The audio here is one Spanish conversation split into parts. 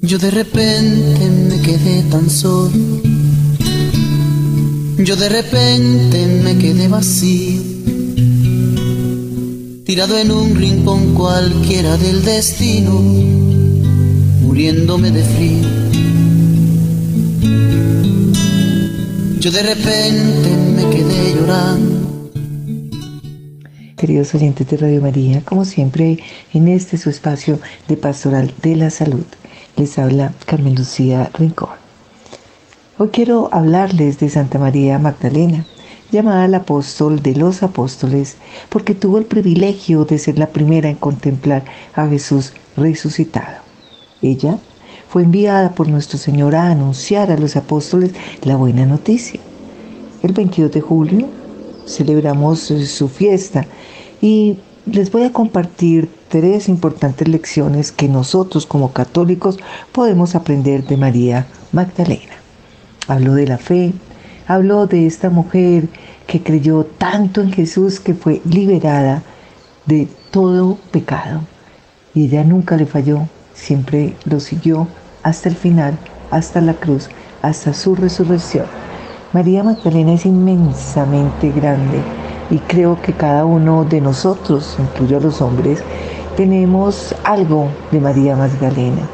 Yo de repente me quedé tan solo. Yo de repente me quedé vacío. Tirado en un rincón cualquiera del destino, muriéndome de frío. Yo de repente me quedé llorando queridos oyentes de Radio María, como siempre en este su espacio de Pastoral de la Salud. Les habla Carmen Lucía Rincón. Hoy quiero hablarles de Santa María Magdalena, llamada el apóstol de los apóstoles, porque tuvo el privilegio de ser la primera en contemplar a Jesús resucitado. Ella fue enviada por nuestro Señor a anunciar a los apóstoles la buena noticia. El 22 de julio celebramos su fiesta y les voy a compartir tres importantes lecciones que nosotros como católicos podemos aprender de María Magdalena. Habló de la fe, habló de esta mujer que creyó tanto en Jesús que fue liberada de todo pecado. Y ella nunca le falló, siempre lo siguió hasta el final, hasta la cruz, hasta su resurrección. María Magdalena es inmensamente grande y creo que cada uno de nosotros, incluyo los hombres, tenemos algo de María Magdalena.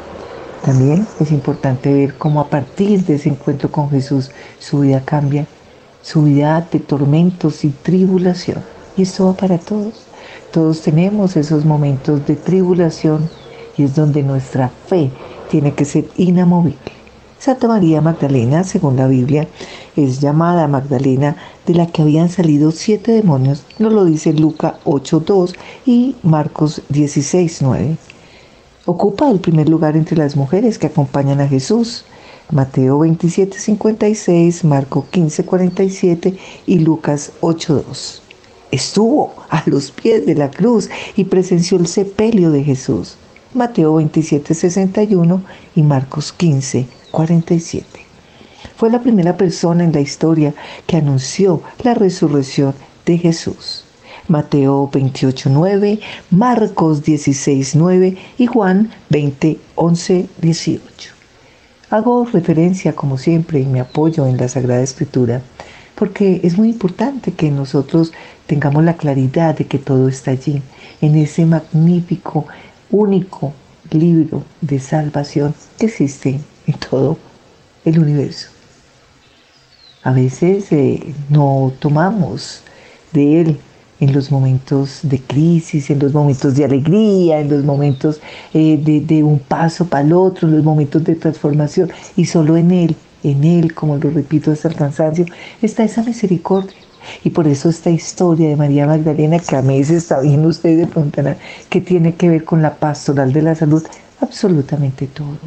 También es importante ver cómo a partir de ese encuentro con Jesús su vida cambia, su vida de tormentos y tribulación. Y esto va para todos. Todos tenemos esos momentos de tribulación y es donde nuestra fe tiene que ser inamovible. Santa María Magdalena, según la Biblia, es llamada Magdalena, de la que habían salido siete demonios, nos lo dice Luca 8.2 y Marcos 16.9. Ocupa el primer lugar entre las mujeres que acompañan a Jesús. Mateo 27.56, Marco 15.47 y Lucas 8.2. Estuvo a los pies de la cruz y presenció el sepelio de Jesús. Mateo 27.61 y Marcos 15, 47. Fue la primera persona en la historia que anunció la resurrección de Jesús. Mateo 28.9, Marcos 16.9 y Juan 20, 18. Hago referencia, como siempre, y me apoyo en la Sagrada Escritura, porque es muy importante que nosotros tengamos la claridad de que todo está allí, en ese magnífico, único libro de salvación que existe en todo el universo. A veces eh, no tomamos de Él en los momentos de crisis, en los momentos de alegría, en los momentos eh, de, de, un paso para el otro, en los momentos de transformación. Y solo en Él, en Él, como lo repito hasta el cansancio, está esa misericordia. Y por eso esta historia de María Magdalena, que a veces está bien ustedes preguntarán, que tiene que ver con la pastoral de la salud, absolutamente todo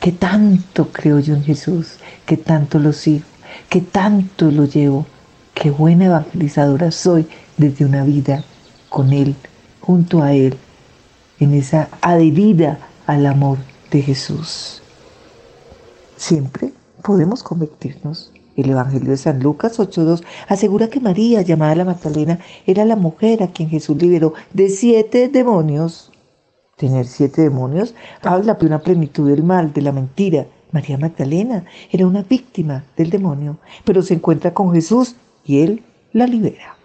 que tanto creo yo en Jesús, que tanto lo sigo, que tanto lo llevo, qué buena evangelizadora soy desde una vida con Él, junto a Él, en esa adherida al amor de Jesús. Siempre podemos convertirnos. El Evangelio de San Lucas 8.2 asegura que María, llamada la Magdalena, era la mujer a quien Jesús liberó de siete demonios tener siete demonios, habla de una plenitud del mal, de la mentira. María Magdalena era una víctima del demonio, pero se encuentra con Jesús y Él la libera.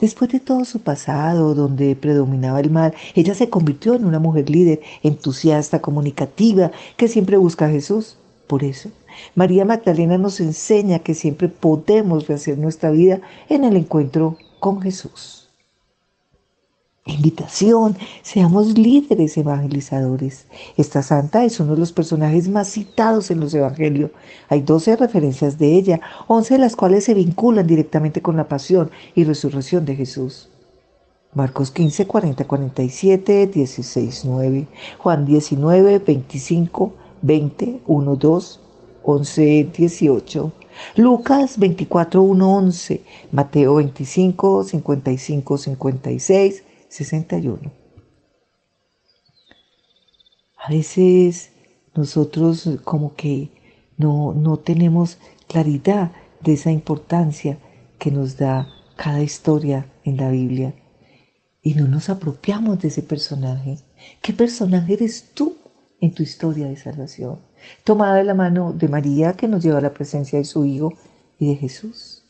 Después de todo su pasado, donde predominaba el mal, ella se convirtió en una mujer líder, entusiasta, comunicativa, que siempre busca a Jesús. Por eso, María Magdalena nos enseña que siempre podemos rehacer nuestra vida en el encuentro con Jesús invitación, seamos líderes evangelizadores. Esta santa es uno de los personajes más citados en los evangelios. Hay 12 referencias de ella, 11 de las cuales se vinculan directamente con la pasión y resurrección de Jesús. Marcos 15, 40, 47, 16, 9, Juan 19, 25, 20, 1, 2, 11, 18. Lucas 24, 1, 11, Mateo 25, 55, 56, 61. A veces nosotros como que no, no tenemos claridad de esa importancia que nos da cada historia en la Biblia y no nos apropiamos de ese personaje. ¿Qué personaje eres tú en tu historia de salvación? Tomada de la mano de María que nos lleva a la presencia de su Hijo y de Jesús.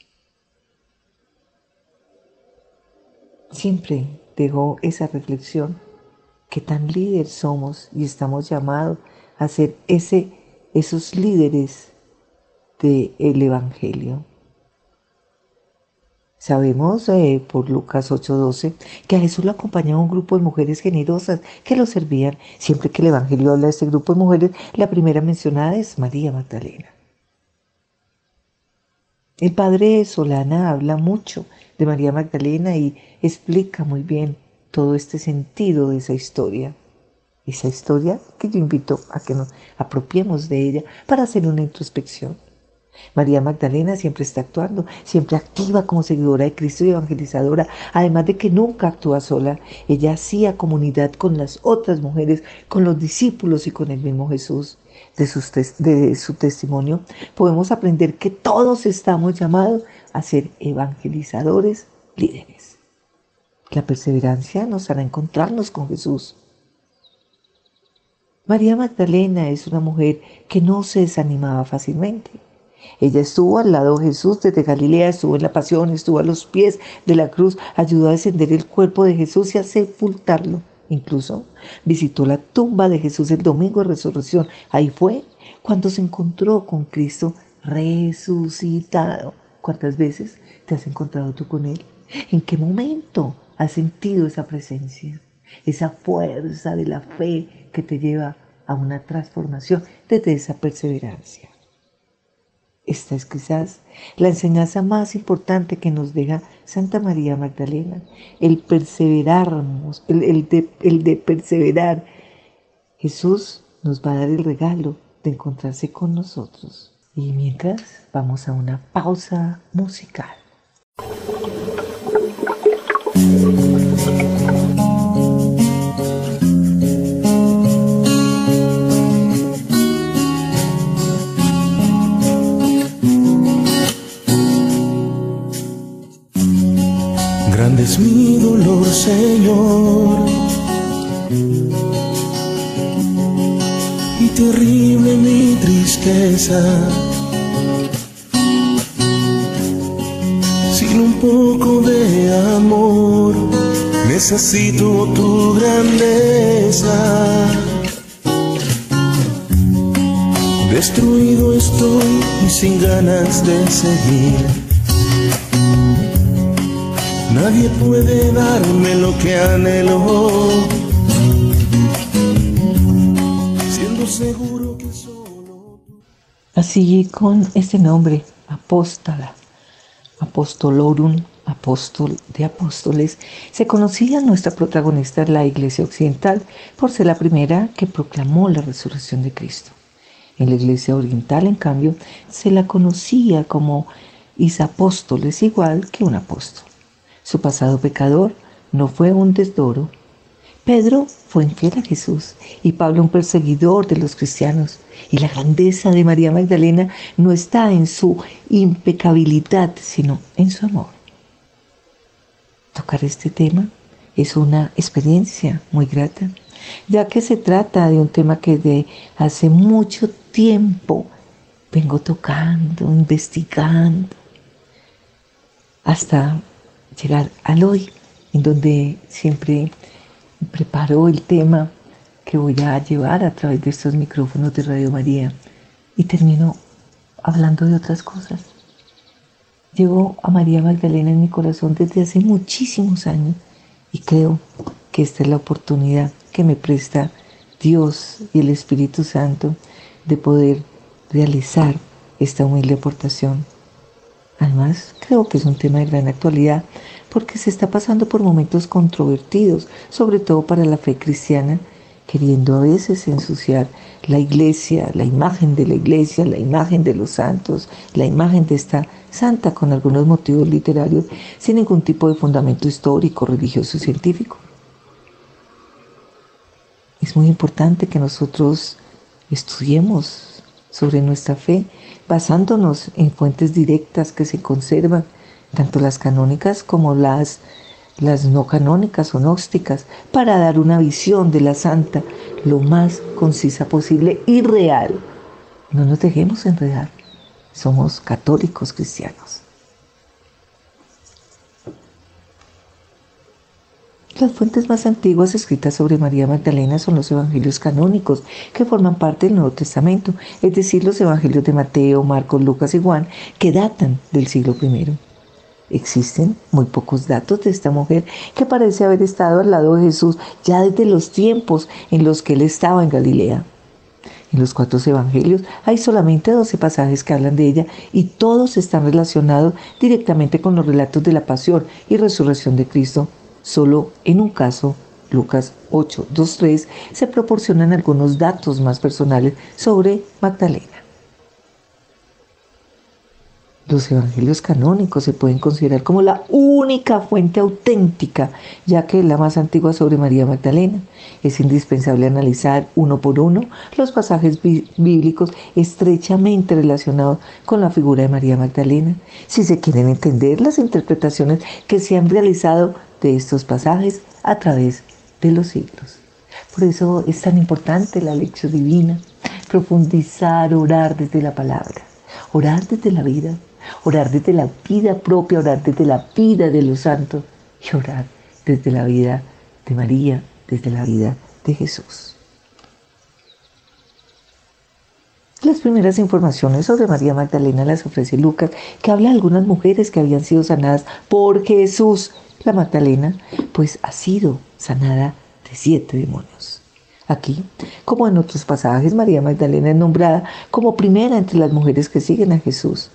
Siempre dejó esa reflexión que tan líder somos y estamos llamados a ser ese, esos líderes del Evangelio. Sabemos eh, por Lucas 8:12 que a Jesús lo acompañaba un grupo de mujeres generosas que lo servían. Siempre que el Evangelio habla de este grupo de mujeres, la primera mencionada es María Magdalena. El padre Solana habla mucho de María Magdalena y explica muy bien todo este sentido de esa historia. Esa historia que yo invito a que nos apropiemos de ella para hacer una introspección. María Magdalena siempre está actuando, siempre activa como seguidora de Cristo y evangelizadora, además de que nunca actúa sola. Ella hacía comunidad con las otras mujeres, con los discípulos y con el mismo Jesús. De, de su testimonio podemos aprender que todos estamos llamados a ser evangelizadores líderes. La perseverancia nos hará encontrarnos con Jesús. María Magdalena es una mujer que no se desanimaba fácilmente. Ella estuvo al lado de Jesús desde Galilea, estuvo en la pasión, estuvo a los pies de la cruz, ayudó a descender el cuerpo de Jesús y a sepultarlo. Incluso visitó la tumba de Jesús el domingo de resurrección. Ahí fue cuando se encontró con Cristo resucitado. ¿Cuántas veces te has encontrado tú con Él? ¿En qué momento has sentido esa presencia? Esa fuerza de la fe que te lleva a una transformación desde esa perseverancia. Esta es quizás la enseñanza más importante que nos deja Santa María Magdalena, el perseverarnos, el, de, el de perseverar. Jesús nos va a dar el regalo de encontrarse con nosotros. Y mientras vamos a una pausa musical. Es mi dolor, Señor. Y terrible mi tristeza. Sin un poco de amor, necesito tu grandeza. Destruido estoy y sin ganas de seguir Nadie puede darme lo que anhelo, siendo seguro que solo Así con este nombre, apóstala, apostolorum, apóstol de apóstoles, se conocía nuestra protagonista en la Iglesia Occidental por ser la primera que proclamó la resurrección de Cristo. En la Iglesia Oriental, en cambio, se la conocía como Isapóstoles, igual que un apóstol. Su pasado pecador no fue un desdoro. Pedro fue infiel a Jesús y Pablo un perseguidor de los cristianos. Y la grandeza de María Magdalena no está en su impecabilidad, sino en su amor. Tocar este tema es una experiencia muy grata, ya que se trata de un tema que de hace mucho tiempo vengo tocando, investigando, hasta llegar al hoy, en donde siempre preparo el tema que voy a llevar a través de estos micrófonos de Radio María y termino hablando de otras cosas. Llevo a María Magdalena en mi corazón desde hace muchísimos años y creo que esta es la oportunidad que me presta Dios y el Espíritu Santo de poder realizar esta humilde aportación Además, creo que es un tema de gran actualidad porque se está pasando por momentos controvertidos, sobre todo para la fe cristiana, queriendo a veces ensuciar la iglesia, la imagen de la iglesia, la imagen de los santos, la imagen de esta santa con algunos motivos literarios, sin ningún tipo de fundamento histórico, religioso y científico. Es muy importante que nosotros estudiemos sobre nuestra fe basándonos en fuentes directas que se conservan, tanto las canónicas como las no canónicas o gnósticas, para dar una visión de la santa lo más concisa posible y real. No nos dejemos enredar. Somos católicos cristianos. Las fuentes más antiguas escritas sobre María Magdalena son los evangelios canónicos, que forman parte del Nuevo Testamento, es decir, los evangelios de Mateo, Marcos, Lucas y Juan, que datan del siglo I. Existen muy pocos datos de esta mujer que parece haber estado al lado de Jesús ya desde los tiempos en los que él estaba en Galilea. En los cuatro evangelios hay solamente 12 pasajes que hablan de ella y todos están relacionados directamente con los relatos de la pasión y resurrección de Cristo Solo en un caso, Lucas 8, 2, 3, se proporcionan algunos datos más personales sobre Magdalena. Los evangelios canónicos se pueden considerar como la única fuente auténtica, ya que es la más antigua sobre María Magdalena. Es indispensable analizar uno por uno los pasajes bíblicos estrechamente relacionados con la figura de María Magdalena, si se quieren entender las interpretaciones que se han realizado de estos pasajes a través de los siglos. Por eso es tan importante la lección divina, profundizar, orar desde la palabra, orar desde la vida, orar desde la vida propia, orar desde la vida de los santos y orar desde la vida de María, desde la vida de Jesús. Las primeras informaciones sobre María Magdalena las ofrece Lucas, que habla de algunas mujeres que habían sido sanadas por Jesús la Magdalena, pues ha sido sanada de siete demonios. Aquí, como en otros pasajes, María Magdalena es nombrada como primera entre las mujeres que siguen a Jesús.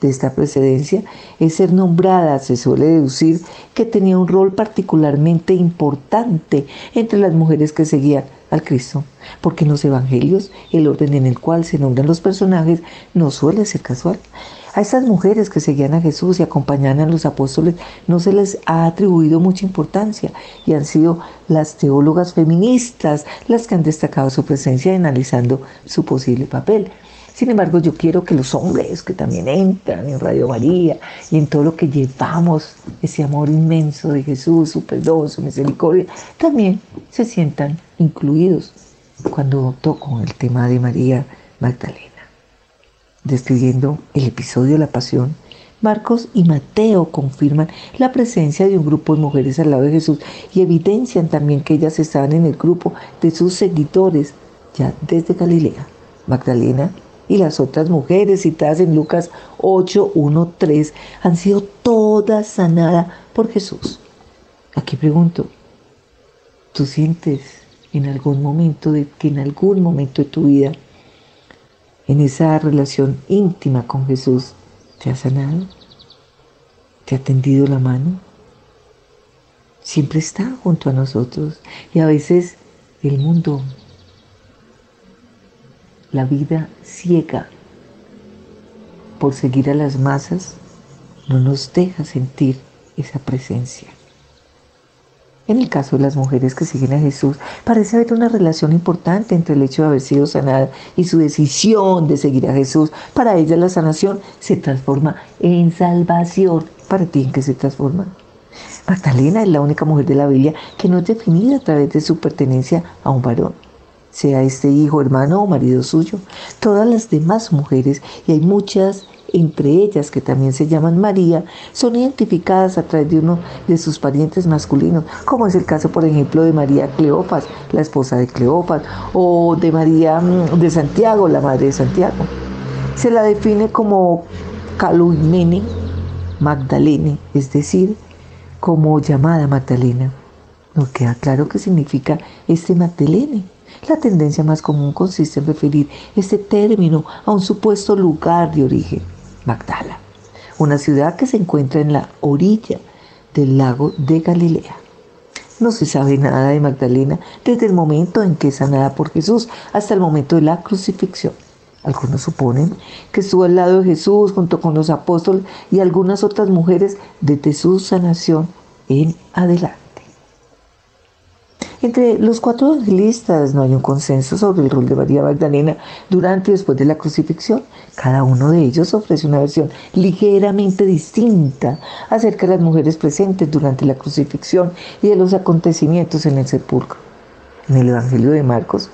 De esta precedencia es ser nombrada, se suele deducir que tenía un rol particularmente importante entre las mujeres que seguían al Cristo, porque en los evangelios el orden en el cual se nombran los personajes no suele ser casual. A estas mujeres que seguían a Jesús y acompañaban a los apóstoles no se les ha atribuido mucha importancia y han sido las teólogas feministas las que han destacado su presencia analizando su posible papel. Sin embargo, yo quiero que los hombres que también entran en Radio María y en todo lo que llevamos, ese amor inmenso de Jesús, su perdón, su misericordia, también se sientan incluidos cuando toco el tema de María Magdalena describiendo el episodio de la pasión, Marcos y Mateo confirman la presencia de un grupo de mujeres al lado de Jesús y evidencian también que ellas estaban en el grupo de sus seguidores ya desde Galilea. Magdalena y las otras mujeres citadas en Lucas 8, 1, 3 han sido todas sanadas por Jesús. Aquí pregunto, ¿tú sientes en algún momento que en algún momento de tu vida en esa relación íntima con Jesús, ¿te ha sanado? ¿Te ha tendido la mano? Siempre está junto a nosotros y a veces el mundo, la vida ciega por seguir a las masas, no nos deja sentir esa presencia. En el caso de las mujeres que siguen a Jesús, parece haber una relación importante entre el hecho de haber sido sanada y su decisión de seguir a Jesús. Para ellas la sanación se transforma en salvación. ¿Para ti en qué se transforma? Magdalena es la única mujer de la Biblia que no es definida a través de su pertenencia a un varón, sea este hijo, hermano o marido suyo. Todas las demás mujeres, y hay muchas entre ellas que también se llaman María, son identificadas a través de uno de sus parientes masculinos, como es el caso, por ejemplo, de María Cleopas, la esposa de Cleopas, o de María mm, de Santiago, la madre de Santiago. Se la define como Caluimene Magdalene, es decir, como llamada Magdalena. No queda claro qué significa este Magdalene. La tendencia más común consiste en referir este término a un supuesto lugar de origen. Magdala, una ciudad que se encuentra en la orilla del lago de Galilea. No se sabe nada de Magdalena desde el momento en que es sanada por Jesús hasta el momento de la crucifixión. Algunos suponen que estuvo al lado de Jesús junto con los apóstoles y algunas otras mujeres desde su sanación en adelante. Entre los cuatro evangelistas no hay un consenso sobre el rol de María Magdalena durante y después de la crucifixión. Cada uno de ellos ofrece una versión ligeramente distinta acerca de las mujeres presentes durante la crucifixión y de los acontecimientos en el sepulcro. En el Evangelio de Marcos,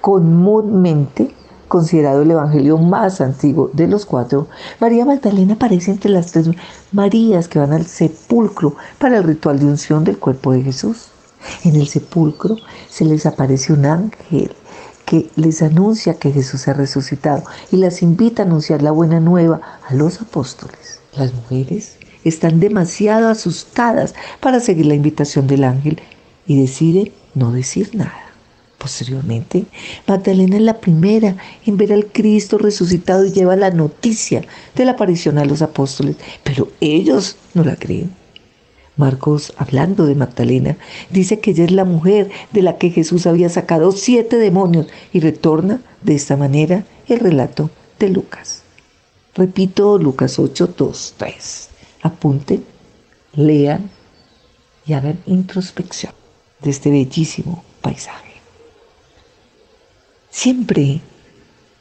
comúnmente considerado el evangelio más antiguo de los cuatro, María Magdalena aparece entre las tres Marías que van al sepulcro para el ritual de unción del cuerpo de Jesús. En el sepulcro se les aparece un ángel que les anuncia que Jesús ha resucitado y las invita a anunciar la buena nueva a los apóstoles. Las mujeres están demasiado asustadas para seguir la invitación del ángel y deciden no decir nada. Posteriormente, Magdalena es la primera en ver al Cristo resucitado y lleva la noticia de la aparición a los apóstoles, pero ellos no la creen. Marcos, hablando de Magdalena, dice que ella es la mujer de la que Jesús había sacado siete demonios y retorna de esta manera el relato de Lucas. Repito, Lucas 8, 2, 3. Apunten, lean y hagan introspección de este bellísimo paisaje. Siempre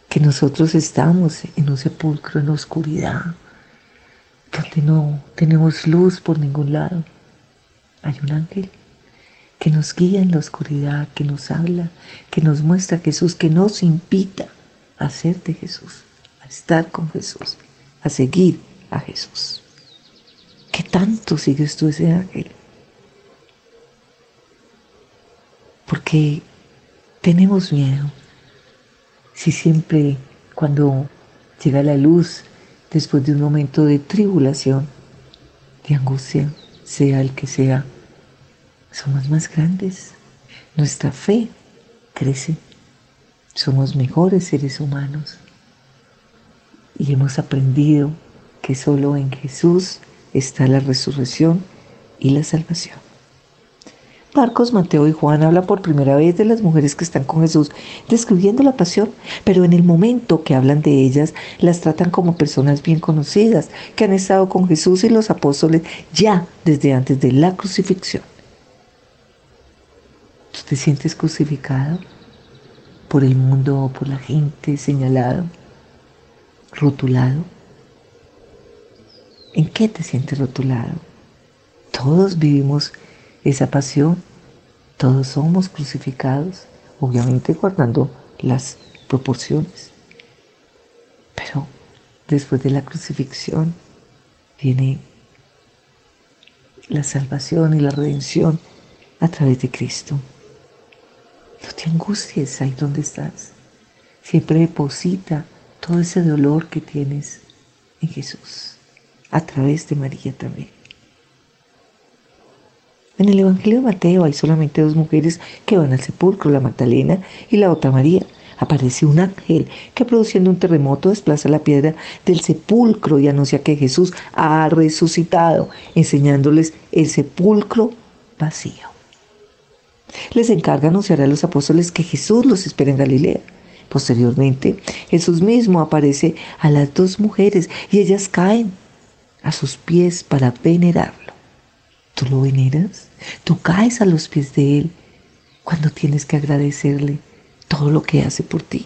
que nosotros estamos en un sepulcro en oscuridad, donde no tenemos luz por ningún lado, hay un ángel que nos guía en la oscuridad, que nos habla, que nos muestra a Jesús, que nos invita a ser de Jesús, a estar con Jesús, a seguir a Jesús. ¿Qué tanto sigues tú ese ángel? Porque tenemos miedo si siempre cuando llega la luz, después de un momento de tribulación, de angustia, sea el que sea, somos más grandes. Nuestra fe crece. Somos mejores seres humanos. Y hemos aprendido que solo en Jesús está la resurrección y la salvación. Marcos, Mateo y Juan hablan por primera vez de las mujeres que están con Jesús, describiendo la pasión, pero en el momento que hablan de ellas, las tratan como personas bien conocidas, que han estado con Jesús y los apóstoles ya desde antes de la crucifixión. ¿Tú te sientes crucificado por el mundo, por la gente, señalado, rotulado? ¿En qué te sientes rotulado? Todos vivimos esa pasión. Todos somos crucificados, obviamente guardando las proporciones. Pero después de la crucifixión viene la salvación y la redención a través de Cristo. No te angusties ahí donde estás. Siempre deposita todo ese dolor que tienes en Jesús, a través de María también. En el Evangelio de Mateo hay solamente dos mujeres que van al sepulcro, la Magdalena y la otra María. Aparece un ángel que produciendo un terremoto desplaza la piedra del sepulcro y anuncia que Jesús ha resucitado, enseñándoles el sepulcro vacío. Les encarga anunciar a los apóstoles que Jesús los espera en Galilea. Posteriormente, Jesús mismo aparece a las dos mujeres y ellas caen a sus pies para venerar. ¿Tú lo veneras? ¿Tú caes a los pies de Él cuando tienes que agradecerle todo lo que hace por ti?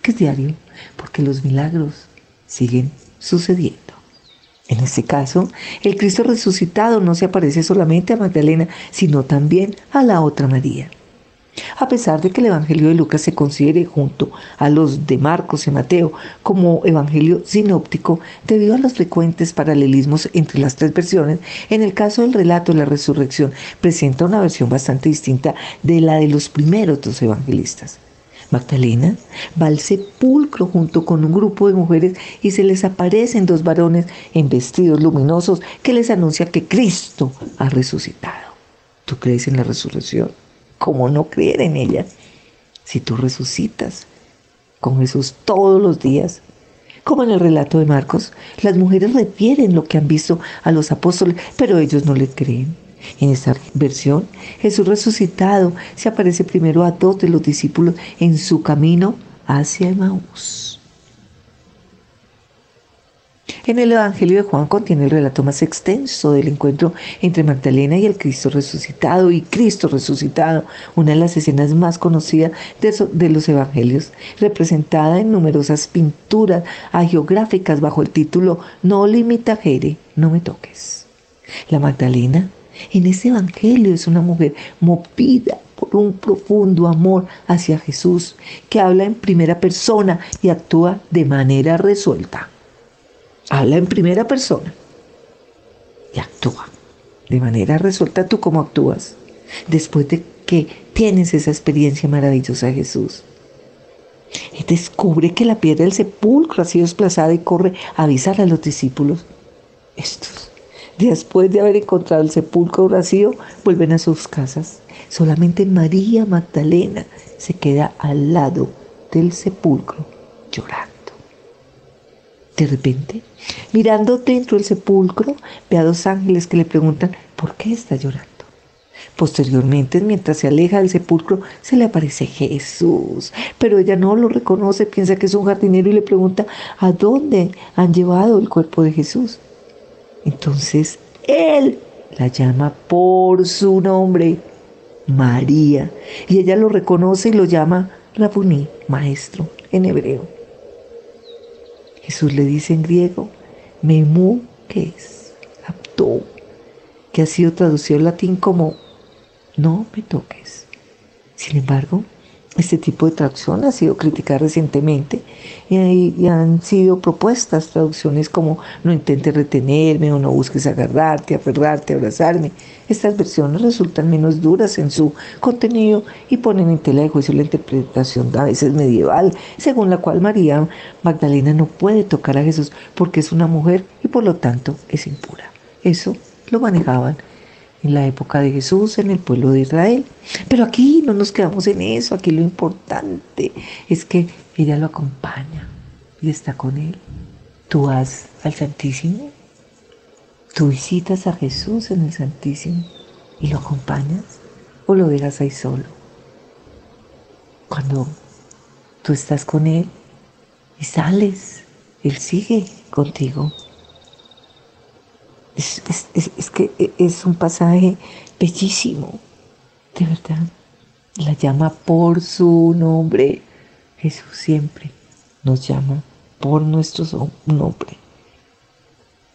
Que es diario, porque los milagros siguen sucediendo. En este caso, el Cristo resucitado no se aparece solamente a Magdalena, sino también a la otra María. A pesar de que el Evangelio de Lucas se considere junto a los de Marcos y Mateo como Evangelio sinóptico, debido a los frecuentes paralelismos entre las tres versiones, en el caso del relato de la resurrección presenta una versión bastante distinta de la de los primeros dos evangelistas. Magdalena va al sepulcro junto con un grupo de mujeres y se les aparecen dos varones en vestidos luminosos que les anuncia que Cristo ha resucitado. ¿Tú crees en la resurrección? ¿Cómo no creer en ella? Si tú resucitas con Jesús todos los días, como en el relato de Marcos, las mujeres refieren lo que han visto a los apóstoles, pero ellos no le creen. En esta versión, Jesús resucitado se aparece primero a dos de los discípulos en su camino hacia Emaús. En el Evangelio de Juan contiene el relato más extenso del encuentro entre Magdalena y el Cristo resucitado y Cristo resucitado, una de las escenas más conocidas de, los Evangelios, representada en numerosas pinturas geográficas bajo el título No limita jere, no me toques. La Magdalena en este Evangelio es una mujer movida por un profundo amor hacia Jesús, que habla en primera persona y actúa de manera resuelta habla en primera persona y actúa de manera resuelta tú cómo actúas después de que tienes esa experiencia maravillosa de Jesús. Y descubre que la piedra del sepulcro ha sido desplazada y corre a avisar a los discípulos. Estos, después de haber encontrado el sepulcro vacío, vuelven a sus casas. Solamente María Magdalena se queda al lado del sepulcro llorando. De repente, mirando dentro del sepulcro, ve a dos ángeles que le preguntan, ¿por qué está llorando? Posteriormente, mientras se aleja del sepulcro, se le aparece Jesús, pero ella no lo reconoce, piensa que es un jardinero y le pregunta, ¿a dónde han llevado el cuerpo de Jesús? Entonces, él la llama por su nombre, María, y ella lo reconoce y lo llama Rabuní, maestro, en hebreo. Jesús le dice en griego, memu, que es que ha sido traducido al latín como no me toques. Sin embargo, este tipo de traducción ha sido criticada recientemente y, han sido propuestas traducciones como no intentes retenerme o no busques agarrarte, aferrarte, abrazarme. Estas versiones resultan menos duras en su contenido y ponen en tela de juicio la interpretación a veces medieval, según la cual María Magdalena no puede tocar a Jesús porque es una mujer y por lo tanto es impura. Eso lo manejaban en la época de Jesús en el pueblo de Israel. Pero aquí no nos quedamos en eso, aquí lo importante es que ella lo acompaña y está con él. Tú vas al Santísimo, tú visitas a Jesús en el Santísimo y lo acompañas o lo dejas ahí solo. Cuando tú estás con Él y sales, Él sigue contigo. Es, que e, es un pasaje bellísimo, de verdad. La llama por su nombre. Jesús siempre nos llama por nuestro nombre.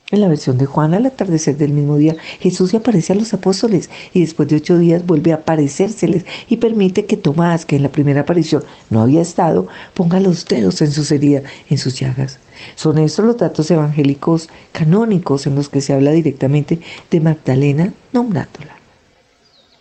En la versión de Juan, al atardecer del mismo día, Jesús se aparece a los apóstoles y después de ocho días vuelve a aparecérseles y permite que Tomás, que en la primera aparición no había estado, ponga los dedos en sus heridas, en sus llagas. Son estos los datos evangélicos canónicos en los que se habla directamente de Magdalena nombrándola.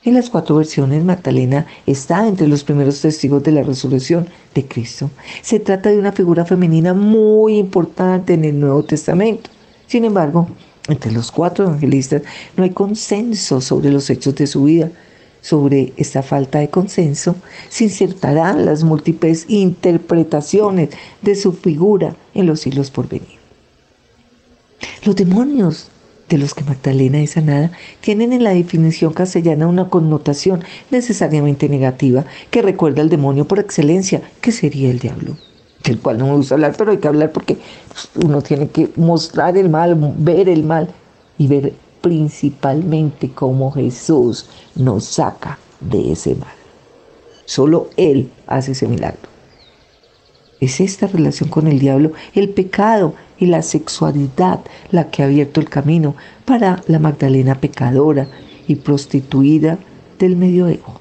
En las cuatro versiones, Magdalena está entre los primeros testigos de la resurrección de Cristo. Se trata de una figura femenina muy importante en el Nuevo Testamento. Sin embargo, entre los cuatro evangelistas no hay consenso sobre los hechos de su vida. Sobre esta falta de consenso se insertarán las múltiples interpretaciones de su figura en los siglos por venir. Los demonios de los que Magdalena es sanada tienen en la definición castellana una connotación necesariamente negativa que recuerda al demonio por excelencia, que sería el diablo del cual no me gusta hablar, pero hay que hablar porque uno tiene que mostrar el mal, ver el mal y ver principalmente cómo Jesús nos saca de ese mal. Solo Él hace ese milagro. Es esta relación con el diablo, el pecado y la sexualidad la que ha abierto el camino para la Magdalena pecadora y prostituida del medioevo.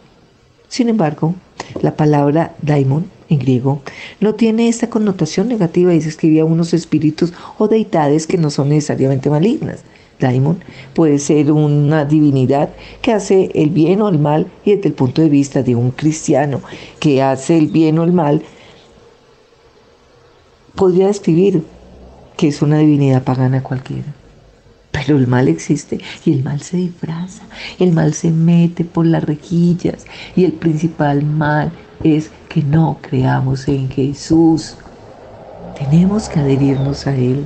Sin embargo, la palabra daimon en griego, no tiene esta connotación negativa y se escribía a unos espíritus o deidades que no son necesariamente malignas. Daimon puede ser una divinidad que hace el bien o el mal y desde el punto de vista de un cristiano que hace el bien o el mal, podría describir que es una divinidad pagana cualquiera. Pero el mal existe y el mal se disfraza, el mal se mete por las rejillas y el principal mal es que no creamos en Jesús. Tenemos que adherirnos a Él.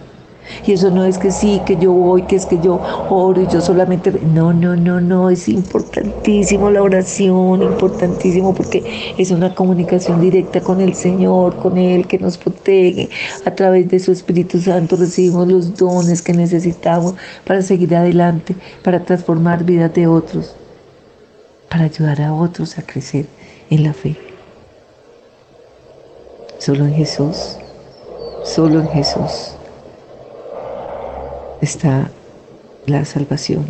Y eso no es que sí, que yo voy, que es que yo oro y yo solamente... No, no, no, no, es importantísimo la oración, importantísimo porque es una comunicación directa con el Señor, con Él que nos protege. A través de su Espíritu Santo recibimos los dones que necesitamos para seguir adelante, para transformar vidas de otros, para ayudar a otros a crecer en la fe. Solo en Jesús, solo en Jesús está la salvación.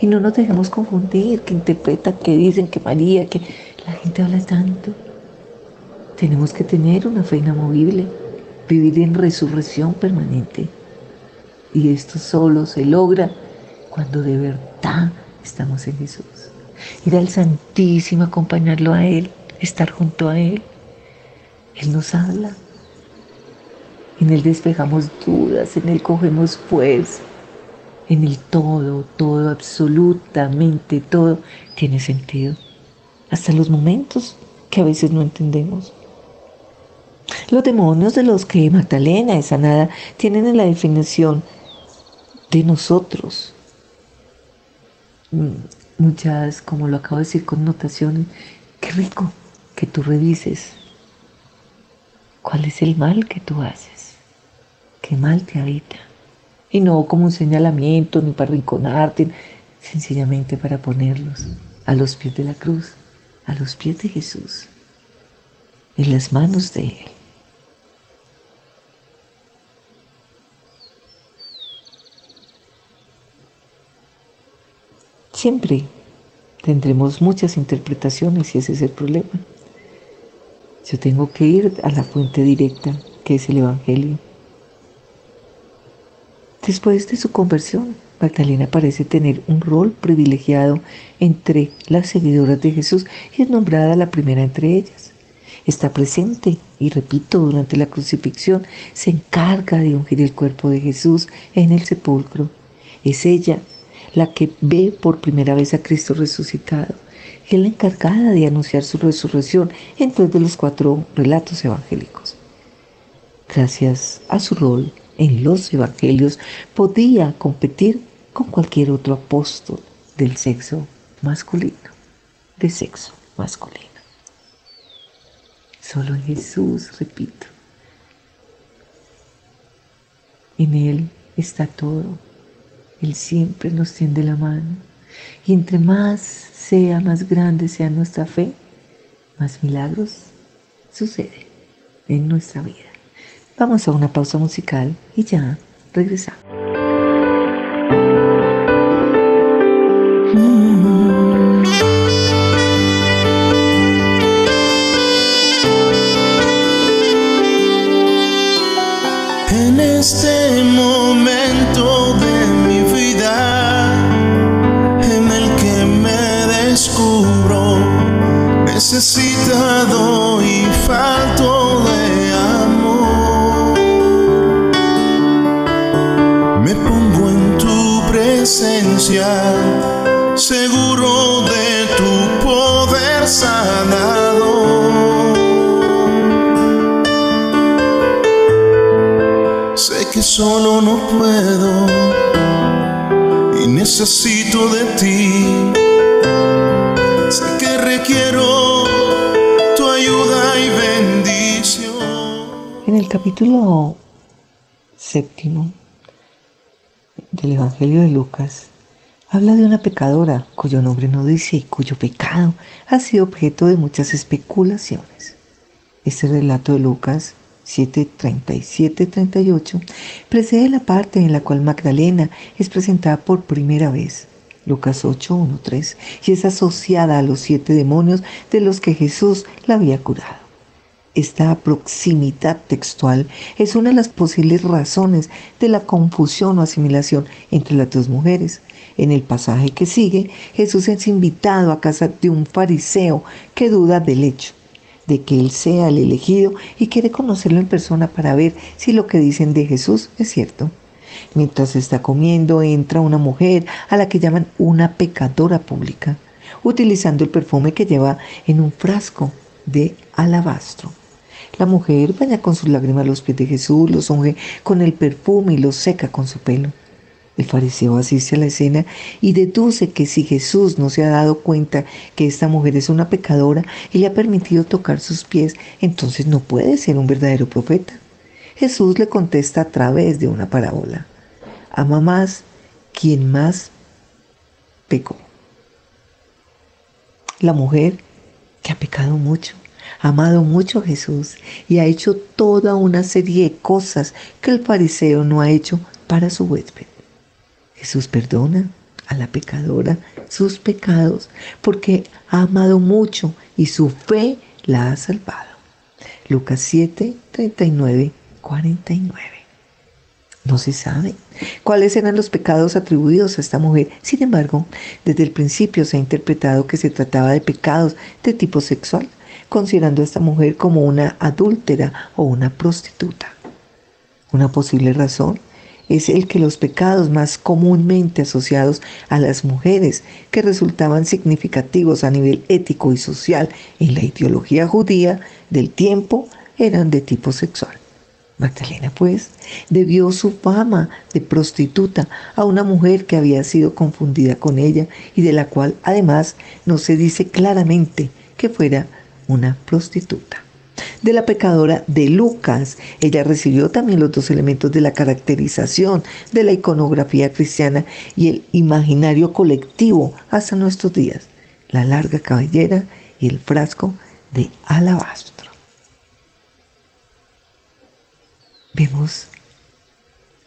Y no nos dejemos confundir, que interpretan, que dicen que María, que la gente habla tanto. Tenemos que tener una fe inamovible, vivir en resurrección permanente. Y esto solo se logra cuando de verdad estamos en Jesús. Ir al Santísimo, acompañarlo a Él, estar junto a Él. Él nos habla, en Él despejamos dudas, en Él cogemos fuerza. En el todo, todo, absolutamente todo tiene sentido. Hasta los momentos que a veces no entendemos. Los demonios de los que Magdalena es sanada tienen en la definición de nosotros mm, muchas, como lo acabo de decir, connotaciones. Qué rico que tú revises cuál es el mal que tú haces qué mal te habita. Y no como un señalamiento ni para rinconarte, sencillamente para ponerlos a los pies de la cruz, a los pies de Jesús, en las manos de Él. Siempre tendremos muchas interpretaciones y ese es el problema. Yo tengo que ir a la fuente directa, que es el Evangelio. Después de su conversión, Magdalena parece tener un rol privilegiado entre las seguidoras de Jesús y es nombrada la primera entre ellas. Está presente y repito, durante la crucifixión se encarga de ungir el cuerpo de Jesús en el sepulcro. Es ella la que ve por primera vez a Cristo resucitado y es la encargada de anunciar su resurrección en tres de los cuatro relatos evangélicos. Gracias a su rol, en los evangelios podía competir con cualquier otro apóstol del sexo masculino, de sexo masculino. Solo en Jesús, repito. En Él está todo. Él siempre nos tiende la mano. Y entre más sea, más grande sea nuestra fe, más milagros suceden en nuestra vida. Vamos a una pausa musical y ya regresamos. En este momento de mi vida, en el que me descubro necesitado y falto presencia, seguro de tu poder sanador. Sé que solo no puedo y necesito de ti. Sé que requiero tu ayuda y bendición. En el capítulo séptimo del Evangelio de Lucas, habla de una pecadora cuyo nombre no dice y cuyo pecado ha sido objeto de muchas especulaciones. Este relato de Lucas 7, 37, 38 precede la parte en la cual Magdalena es presentada por primera vez. Lucas 8, 1, 3, y es asociada a los siete demonios de los que Jesús la había curado. Esta proximidad textual es una de las posibles razones de la confusión o asimilación entre las dos mujeres. En el pasaje que sigue, Jesús es invitado a casa de un fariseo que duda del hecho de que él sea el elegido y quiere conocerlo en persona para ver si lo que dicen de Jesús es cierto. Mientras está comiendo, entra una mujer a la que llaman una pecadora pública, utilizando el perfume que lleva en un frasco de alabastro. La mujer baña con sus lágrimas los pies de Jesús, los unge con el perfume y los seca con su pelo. El fariseo asiste a la escena y deduce que si Jesús no se ha dado cuenta que esta mujer es una pecadora y le ha permitido tocar sus pies, entonces no puede ser un verdadero profeta. Jesús le contesta a través de una parábola. Ama más quien más pecó. La mujer que ha pecado mucho, amado mucho Jesús y ha hecho toda una serie de cosas que el fariseo no ha hecho para su huésped. Jesús perdona a la pecadora sus pecados porque ha amado mucho y su fe la ha salvado. Lucas 7, 39, 49. No se sabe cuáles eran los pecados atribuidos a esta mujer. Sin embargo, desde el principio se ha interpretado que se trataba de pecados de tipo sexual, considerando a esta mujer como una adúltera o una prostituta. Una posible razón es el que los pecados más comúnmente asociados a las mujeres, que resultaban significativos a nivel ético y social en la ideología judía del tiempo, eran de tipo sexual. Magdalena, pues, debió su fama de prostituta a una mujer que había sido confundida con ella y de la cual además no se dice claramente que fuera una prostituta de la pecadora de Lucas. Ella recibió también los dos elementos de la caracterización de la iconografía cristiana y el imaginario colectivo hasta nuestros días, la larga cabellera y el frasco de alabastro. Vemos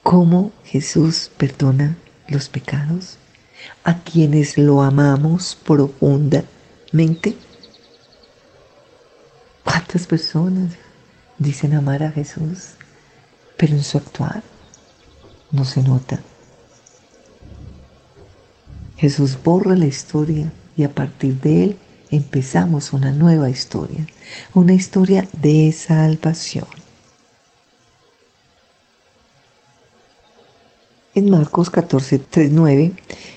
cómo Jesús perdona los pecados a quienes lo amamos profundamente ¿Cuántas personas dicen amar a Jesús, pero en su actuar no se nota? Jesús borra la historia y a partir de él empezamos una nueva historia, una historia de salvación. En Marcos 14, 3, 9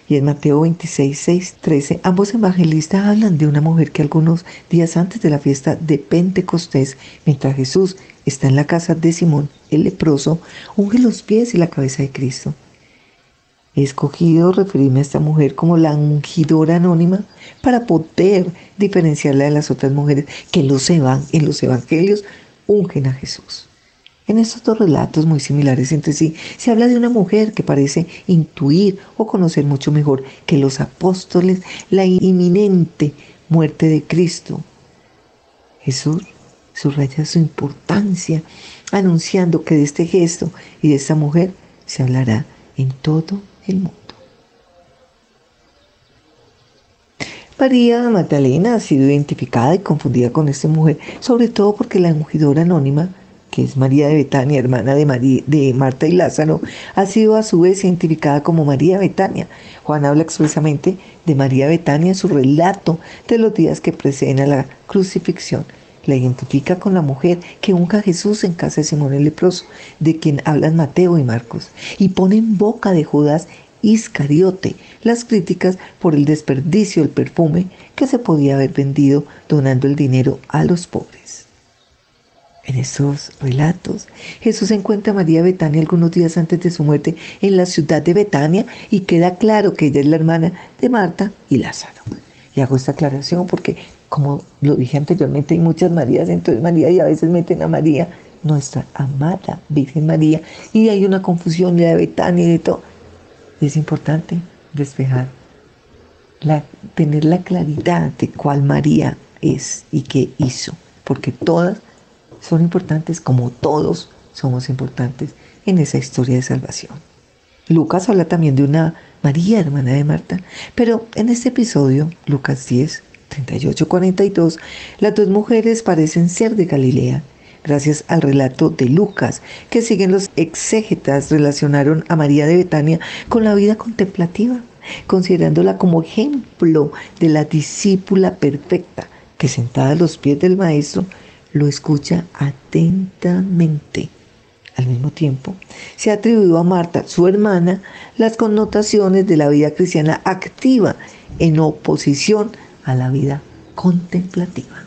y en Mateo 26, 6, 13, ambos evangelistas hablan de una mujer que algunos días antes de la fiesta de Pentecostés, mientras Jesús está en la casa de Simón el leproso, unge los pies y la cabeza de Cristo. He escogido referirme a esta mujer como la ungidora anónima para poder diferenciarla de las otras mujeres que los en los evangelios ungen a Jesús. En estos dos relatos muy similares entre sí, se habla de una mujer que parece intuir o conocer mucho mejor que los apóstoles la inminente muerte de Cristo. Jesús subraya su importancia, anunciando que de este gesto y de esta mujer se hablará en todo el mundo. María Magdalena ha sido identificada y confundida con esta mujer, sobre todo porque la ungidora anónima que es María de Betania, hermana de, de Marta y Lázaro, ha sido a su vez identificada como María Betania. Juan habla expresamente de María Betania en su relato de los días que preceden a la crucifixión. La identifica con la mujer que unca a Jesús en casa de Simón el leproso, de quien hablan Mateo y Marcos, y pone en boca de Judas Iscariote las críticas por el desperdicio del perfume que se podía haber vendido donando el dinero a los pobres. En esos relatos, Jesús encuentra a María Betania algunos días antes de su muerte en la ciudad de Betania y queda claro que ella es la hermana de Marta y Lázaro. Y hago esta aclaración porque, como lo dije anteriormente, hay muchas Marías, entonces María y a veces meten a María, nuestra amada Virgen María, y hay una confusión de Betania y de todo. es importante despejar, tener la claridad de cuál María es y qué hizo, porque todas son importantes como todos somos importantes en esa historia de salvación. Lucas habla también de una María, hermana de Marta, pero en este episodio, Lucas 10, 38, 42, las dos mujeres parecen ser de Galilea, gracias al relato de Lucas, que siguen los exégetas relacionaron a María de Betania con la vida contemplativa, considerándola como ejemplo de la discípula perfecta, que sentada a los pies del Maestro lo escucha atentamente. Al mismo tiempo, se atribuyó a Marta, su hermana, las connotaciones de la vida cristiana activa en oposición a la vida contemplativa.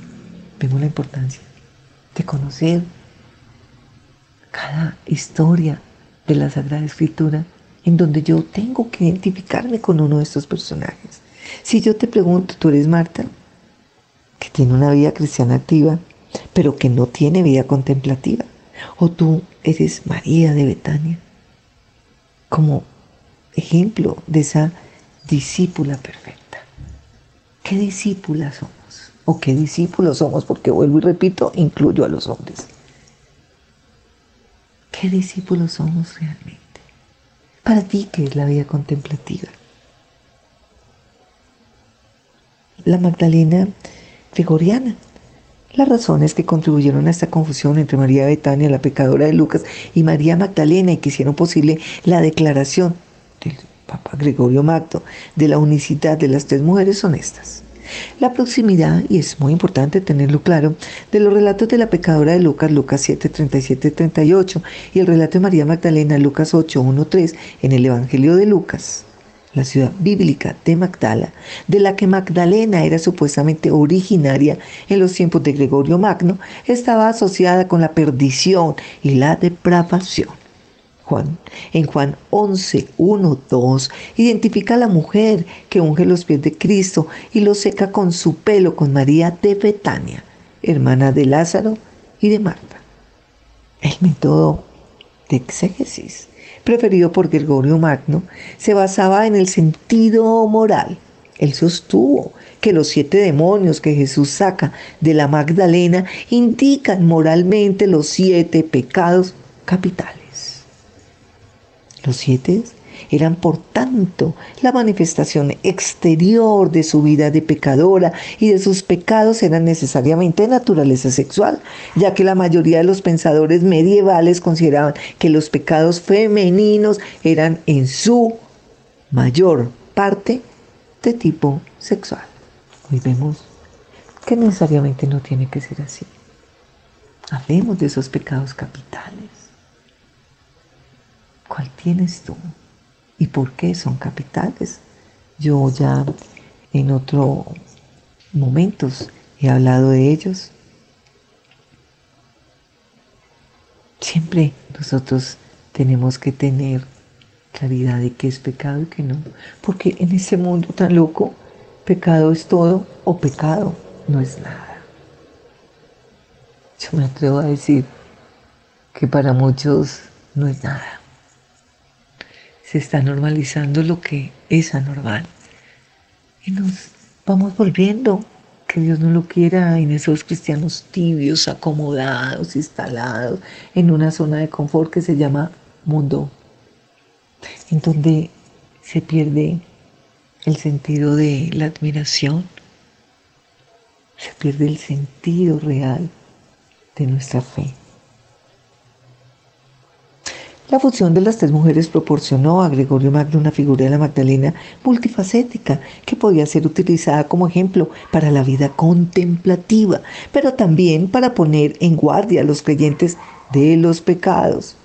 Vemos la importancia. de conocer cada historia de la Sagrada Escritura en donde yo tengo que identificarme con uno de estos personajes. Si yo te pregunto, ¿tú eres Marta? Que tiene una vida cristiana activa, pero que no tiene vida contemplativa. O tú eres María de Betania, como ejemplo de esa discípula perfecta. ¿Qué discípula somos? ¿O qué discípulos somos? Porque vuelvo y repito, incluyo a los hombres. ¿Qué discípulos somos realmente? Para ti, ¿qué es la vida contemplativa? La Magdalena Gregoriana. Las razones que contribuyeron a esta confusión entre María Betania, la pecadora de Lucas, y María Magdalena y que hicieron posible la declaración del Papa Gregorio Magno de la unicidad de las tres mujeres son estas. La proximidad, y es muy importante tenerlo claro, de los relatos de la pecadora de Lucas, Lucas 7, 37, 38, y el relato de María Magdalena, Lucas 8, 1, 3, en el Evangelio de Lucas, la ciudad bíblica de Magdala, de la que Magdalena era supuestamente originaria en los tiempos de Gregorio Magno, estaba asociada con la perdición y la depravación. Juan. En Juan 11, 1, 2, identifica a la mujer que unge los pies de Cristo y los seca con su pelo con María de Betania, hermana de Lázaro y de Marta. El método de exégesis preferido por Gregorio Magno se basaba en el sentido moral. Él sostuvo que los siete demonios que Jesús saca de la Magdalena indican moralmente los siete pecados capitales. Los siete eran por tanto la manifestación exterior de su vida de pecadora y de sus pecados eran necesariamente de naturaleza sexual, ya que la mayoría de los pensadores medievales consideraban que los pecados femeninos eran en su mayor parte de tipo sexual. Hoy vemos que necesariamente no tiene que ser así. Hablemos de esos pecados capitales. ¿Cuál tienes tú? ¿Y por qué son capitales? Yo ya en otros momentos he hablado de ellos. Siempre nosotros tenemos que tener claridad de qué es pecado y qué no. Porque en ese mundo tan loco, pecado es todo o pecado no es nada. Yo me atrevo a decir que para muchos no es nada se está normalizando lo que es anormal. Y nos vamos volviendo, que Dios no lo quiera, en esos cristianos tibios, acomodados, instalados en una zona de confort que se llama mundo, en donde se pierde el sentido de la admiración, se pierde el sentido real de nuestra fe. La fusión de las tres mujeres proporcionó a Gregorio Magno una figura de la Magdalena multifacética que podía ser utilizada como ejemplo para la vida contemplativa, pero también para poner en guardia a los creyentes de los pecados.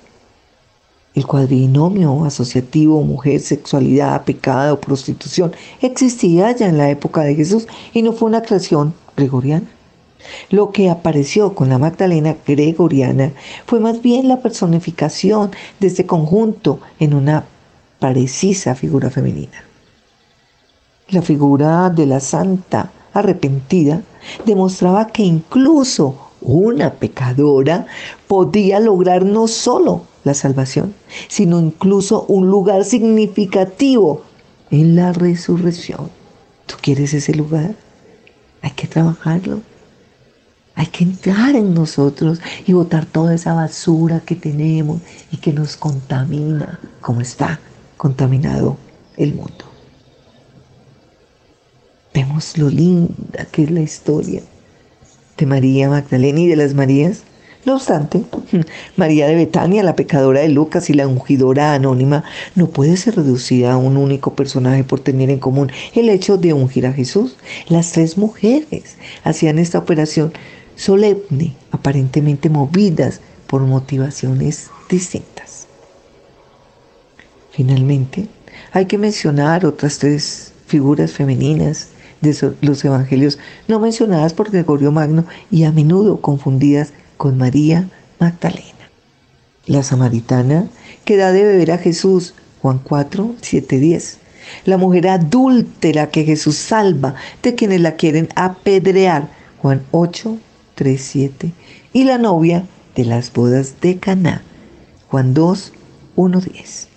El cuadrinomio asociativo mujer, sexualidad, pecado, prostitución existía ya en la época de Jesús y no fue una creación gregoriana. Lo que apareció con la Magdalena gregoriana fue más bien la personificación de este conjunto en una precisa figura femenina. La figura de la santa arrepentida demostraba que incluso una pecadora podía lograr no solo la salvación, sino incluso un lugar significativo en la resurrección. ¿Tú quieres ese lugar? Hay que trabajarlo. Hay que entrar en nosotros y botar toda esa basura que tenemos y que nos contamina, como está contaminado el mundo. Vemos lo linda que es la historia de María Magdalena y de las Marías. No obstante, María de Betania, la pecadora de Lucas y la ungidora anónima, no puede ser reducida a un único personaje por tener en común el hecho de ungir a Jesús. Las tres mujeres hacían esta operación solemne, aparentemente movidas por motivaciones distintas. Finalmente, hay que mencionar otras tres figuras femeninas de los evangelios no mencionadas por Gregorio Magno y a menudo confundidas con María Magdalena. La samaritana que da de beber a Jesús, Juan 4, 7, 10. La mujer adúltera que Jesús salva de quienes la quieren apedrear, Juan 8, 3, 7. Y la novia de las bodas de Caná, Juan 2, 1, 10.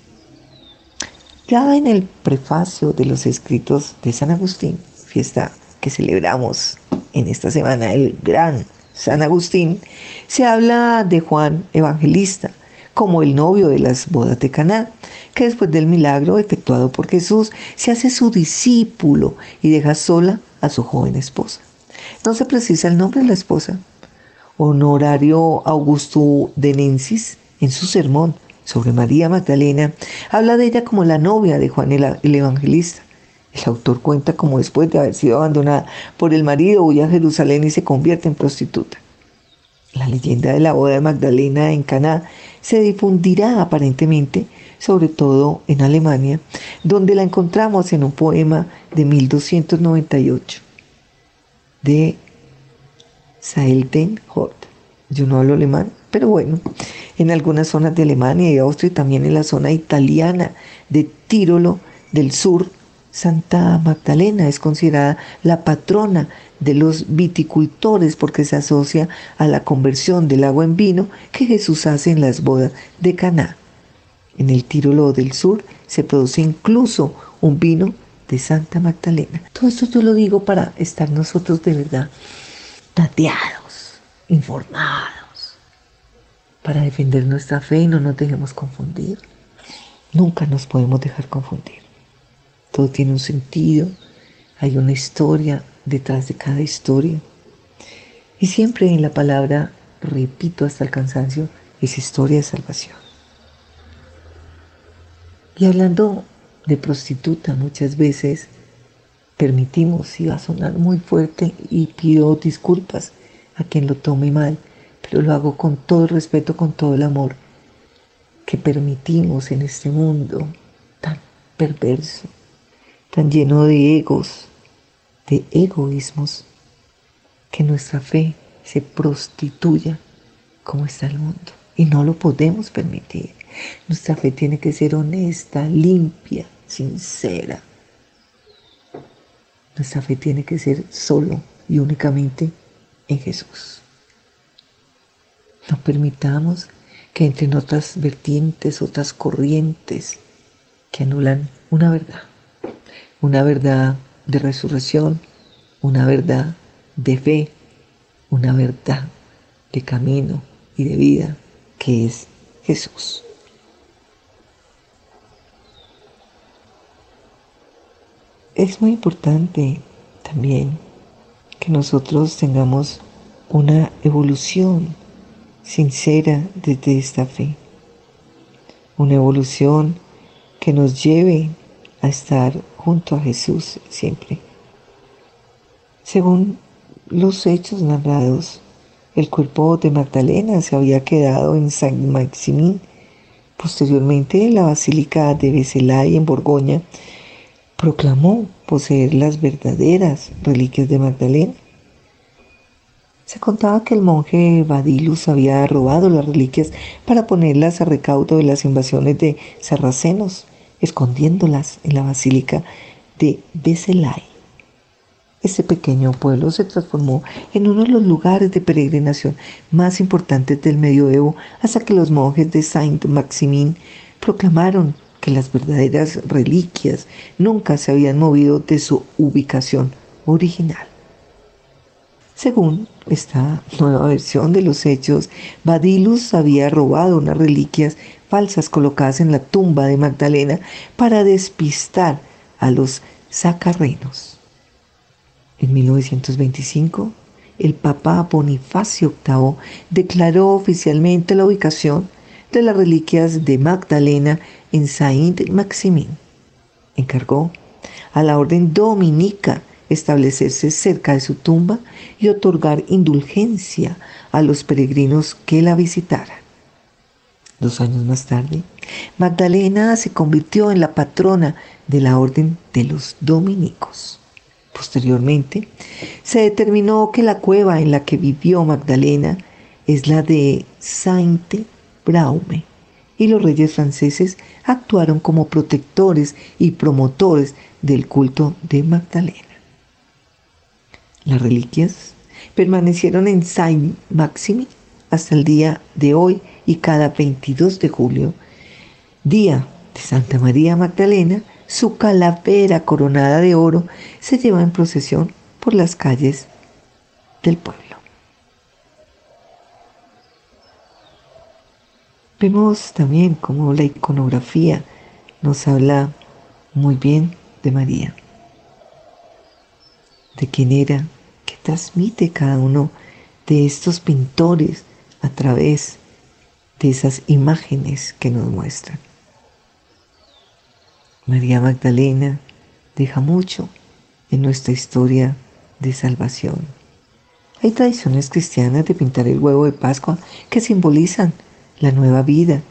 Ya en el prefacio de los escritos de San Agustín, fiesta que celebramos en esta semana, el gran San Agustín, se habla de Juan Evangelista como el novio de las bodas de Caná, que después del milagro efectuado por Jesús se hace su discípulo y deja sola a su joven esposa. No se precisa el nombre de la esposa. Honorario Augusto de Nensis, en su sermón sobre María Magdalena, habla de ella como la novia de Juan el, Evangelista. El autor cuenta como después de haber sido abandonada por el marido huye a Jerusalén y se convierte en prostituta. La leyenda de la boda de Magdalena en Caná se difundirá aparentemente, sobre todo en Alemania, donde la encontramos en un poema de 1298 de Hort. Yo no hablo alemán, pero bueno, en algunas zonas de Alemania y Austria y también en la zona italiana de Tírolo del sur, Santa Magdalena es considerada la patrona de los viticultores porque se asocia a la conversión del agua en vino que Jesús hace en las bodas de Caná. En el Tírolo del Sur se produce incluso un vino de Santa Magdalena. Todo esto yo lo digo para estar nosotros de verdad tateados, informados, para defender nuestra fe y no nos dejemos confundir. Nunca nos podemos dejar confundir. Todo tiene un sentido, hay una historia detrás de cada historia. Y siempre en la palabra, repito hasta el cansancio, es historia de salvación. Y hablando de prostituta, muchas veces permitimos, y va a sonar muy fuerte, y pido disculpas a quien lo tome mal, pero lo hago con todo el respeto, con todo el amor que permitimos en este mundo tan perverso, tan lleno de egos, de egoísmos, que nuestra fe se prostituya como está el mundo. Y no lo podemos permitir. Nuestra fe tiene que ser honesta, limpia, sincera. Nuestra fe tiene que ser solo y únicamente en Jesús. No permitamos que entren otras vertientes, otras corrientes que anulan una verdad. Una verdad de resurrección, una verdad de fe, una verdad de camino y de vida que es Jesús. Es muy importante también que nosotros tengamos una evolución sincera desde esta fe. Una evolución que nos lleve a estar junto a Jesús siempre. Según los hechos narrados, el cuerpo de Magdalena se había quedado en San Maximín. Posteriormente, la Basílica de Becelay en Borgoña proclamó poseer las verdaderas reliquias de Magdalena. Se contaba que el monje Badilus había robado las reliquias para ponerlas a recaudo de las invasiones de sarracenos, escondiéndolas en la basílica de Becelay. Este pequeño pueblo se transformó en uno de los lugares de peregrinación más importantes del medioevo hasta que los monjes de Saint-Maximin proclamaron que las verdaderas reliquias nunca se habían movido de su ubicación original. Según esta nueva versión de los hechos, Badilus había robado unas reliquias falsas colocadas en la tumba de Magdalena para despistar a los sacarrenos. En 1925, el Papa Bonifacio VIII declaró oficialmente la ubicación de las reliquias de Magdalena en Saint-Maximin. Encargó a la orden dominica establecerse cerca de su tumba y otorgar indulgencia a los peregrinos que la visitaran. Dos años más tarde, Magdalena se convirtió en la patrona de la orden de los dominicos. Posteriormente, se determinó que la cueva en la que vivió Magdalena es la de Sainte Braume y los reyes franceses actuaron como protectores y promotores del culto de Magdalena. Las reliquias permanecieron en Saint-Maxime hasta el día de hoy y cada 22 de julio, día de Santa María Magdalena, su calavera coronada de oro se lleva en procesión por las calles del pueblo. Vemos también cómo la iconografía nos habla muy bien de María, de quién era, que transmite cada uno de estos pintores a través de esas imágenes que nos muestran. María Magdalena deja mucho en nuestra historia de salvación. Hay tradiciones cristianas de pintar el huevo de Pascua que simbolizan la nueva vida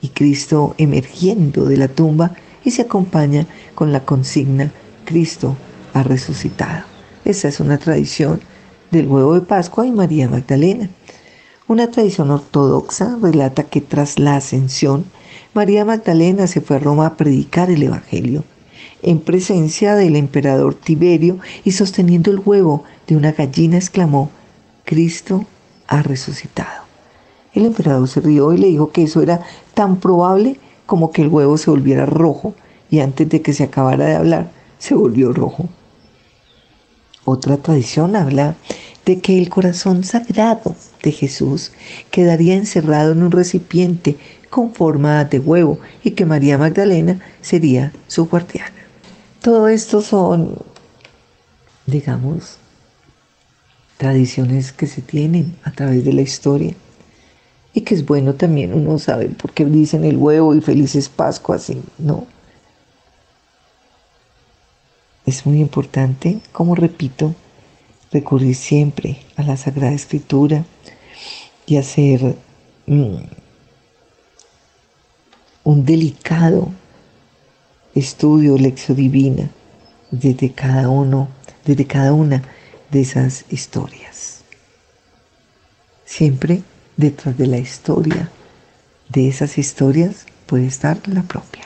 y Cristo emergiendo de la tumba y se acompaña con la consigna Cristo ha resucitado. Esa es una tradición del huevo de Pascua y María Magdalena. Una tradición ortodoxa relata que tras la ascensión, María Magdalena se fue a Roma a predicar el Evangelio, en presencia del emperador Tiberio y sosteniendo el huevo de una gallina exclamó, Cristo ha resucitado. El emperador se rió y le dijo que eso era tan probable como que el huevo se volviera rojo y antes de que se acabara de hablar, se volvió rojo. Otra tradición habla de que el corazón sagrado de Jesús quedaría encerrado en un recipiente con forma de huevo y que María Magdalena sería su guardiana. Todo esto son, digamos, tradiciones que se tienen a través de la historia y que es bueno también uno sabe por qué dicen el huevo y felices Pascuas, ¿no? Es muy importante, como repito, recurrir siempre a la Sagrada Escritura y hacer mm, un delicado estudio, lección divina desde cada uno, desde cada una de esas historias. Siempre detrás de la historia, de esas historias, puede estar la propia.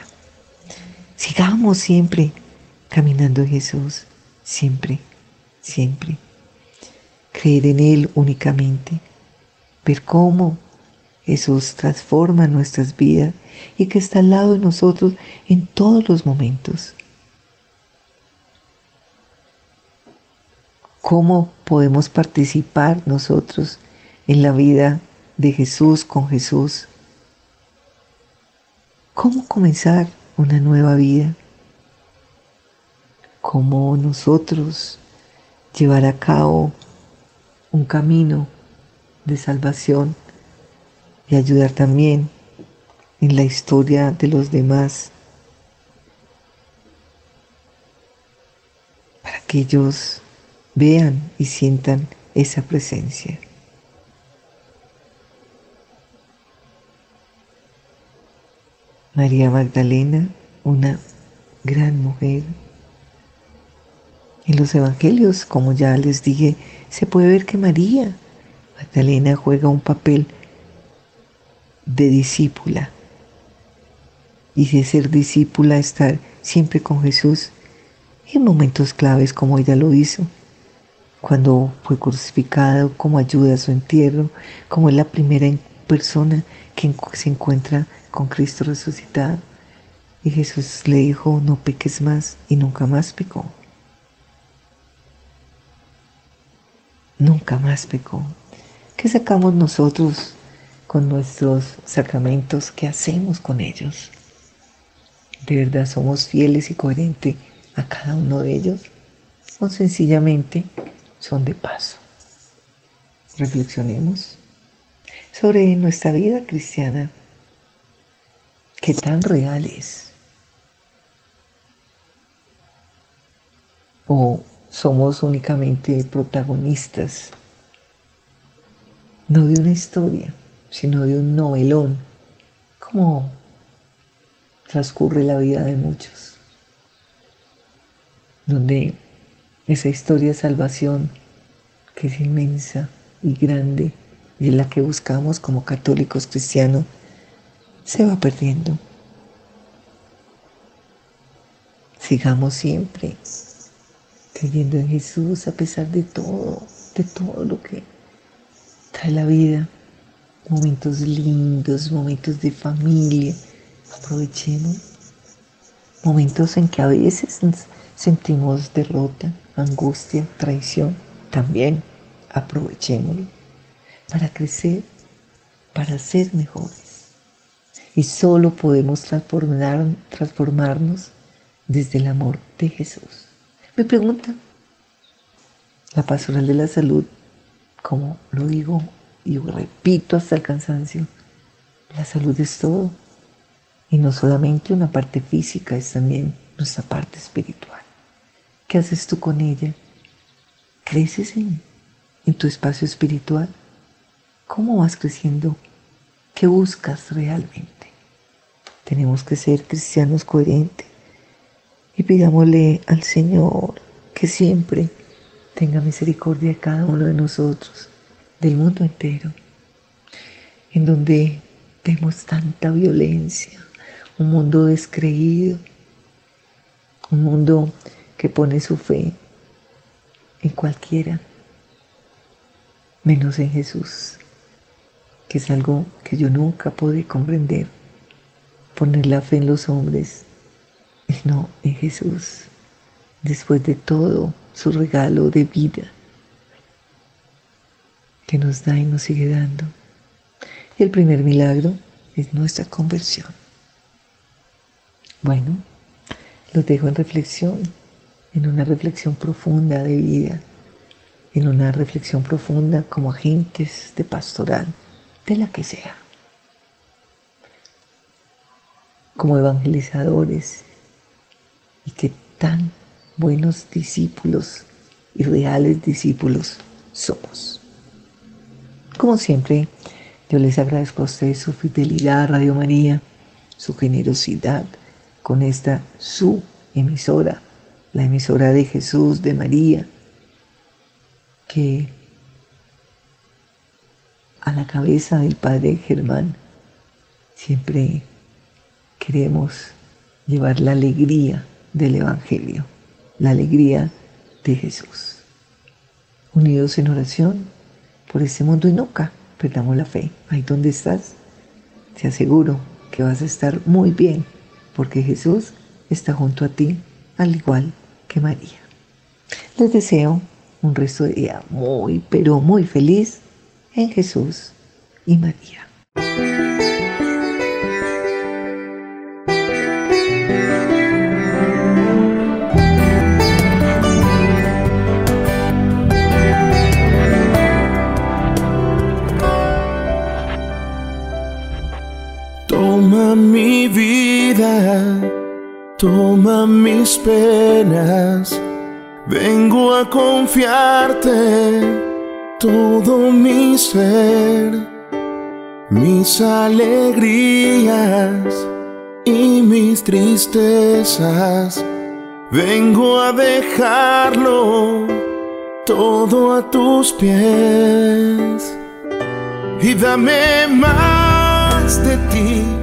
Sigamos siempre caminando en Jesús, siempre, siempre. Creer en Él únicamente, ver cómo Jesús transforma nuestras vidas y que está al lado de nosotros en todos los momentos. ¿Cómo podemos participar nosotros en la vida de Jesús con Jesús. ¿Cómo comenzar una nueva vida? ¿Cómo nosotros llevar a cabo un camino de salvación y ayudar también en la historia de los demás para que ellos vean y sientan esa presencia. María Magdalena, una gran mujer. En los evangelios, como ya les dije, se puede ver que María Magdalena juega un papel de discípula y de ser discípula estar siempre con Jesús en momentos claves como ella lo hizo, cuando fue crucificado, como ayuda a su entierro, como es la primera persona que se encuentra con Cristo resucitado. Y Jesús le dijo, no peques más y nunca más pecó. Nunca más pecó. ¿Qué sacamos nosotros con nuestros sacramentos? ¿Qué hacemos con ellos? ¿De verdad somos fieles y coherentes a cada uno de ellos? ¿O sencillamente son de paso? Reflexionemos sobre nuestra vida cristiana ¿Qué tan real es? ¿O somos únicamente protagonistas? No de una historia, sino de un novelón, como transcurre la vida de muchos, donde esa historia de salvación, que es inmensa y grande, y la que buscamos como católicos cristianos se va perdiendo. Sigamos siempre creyendo en Jesús a pesar de todo, de todo lo que trae la vida. Momentos lindos, momentos de familia. Aprovechemos. Momentos en que a veces sentimos derrota, angustia, traición. También aprovechémoslo para crecer, para ser mejores. Y solo podemos transformar, transformarnos desde el amor de Jesús. Me preguntan, la pastoral de la salud, como lo digo y repito hasta el cansancio, la salud es todo. Y no solamente una parte física, es también nuestra parte espiritual. ¿Qué haces tú con ella? ¿Creces en, en tu espacio espiritual? ¿Cómo vas creciendo? ¿Qué buscas realmente? Tenemos que ser cristianos coherentes y pidámosle al Señor que siempre tenga misericordia de cada uno de nosotros, del mundo entero, en donde vemos tanta violencia, un mundo descreído, un mundo que pone su fe en cualquiera, menos en Jesús que es algo que yo nunca pude comprender. Poner la fe en los hombres y no en Jesús, después de todo su regalo de vida que nos da y nos sigue dando. El primer milagro es nuestra conversión. Bueno, los dejo en reflexión, en una reflexión profunda de vida, en una reflexión profunda como agentes de pastoral de la que sea. Como evangelizadores y que tan buenos discípulos y reales discípulos somos. Como siempre, yo les agradezco a ustedes su fidelidad Radio María, su generosidad con esta su emisora, la emisora de Jesús, de María, que a la cabeza del Padre Germán. Siempre queremos llevar la alegría del Evangelio, la alegría de Jesús. Unidos en oración por este mundo y nunca perdamos la fe. Ahí donde estás, te aseguro que vas a estar muy bien, porque Jesús está junto a ti, al igual que María. Les deseo un resto de día muy, pero muy feliz en Jesús y María. Toma mi vida, toma mis penas, vengo a confiarte todo mi ser, mis alegrías y mis tristezas. Vengo a dejarlo todo a tus pies y dame más de ti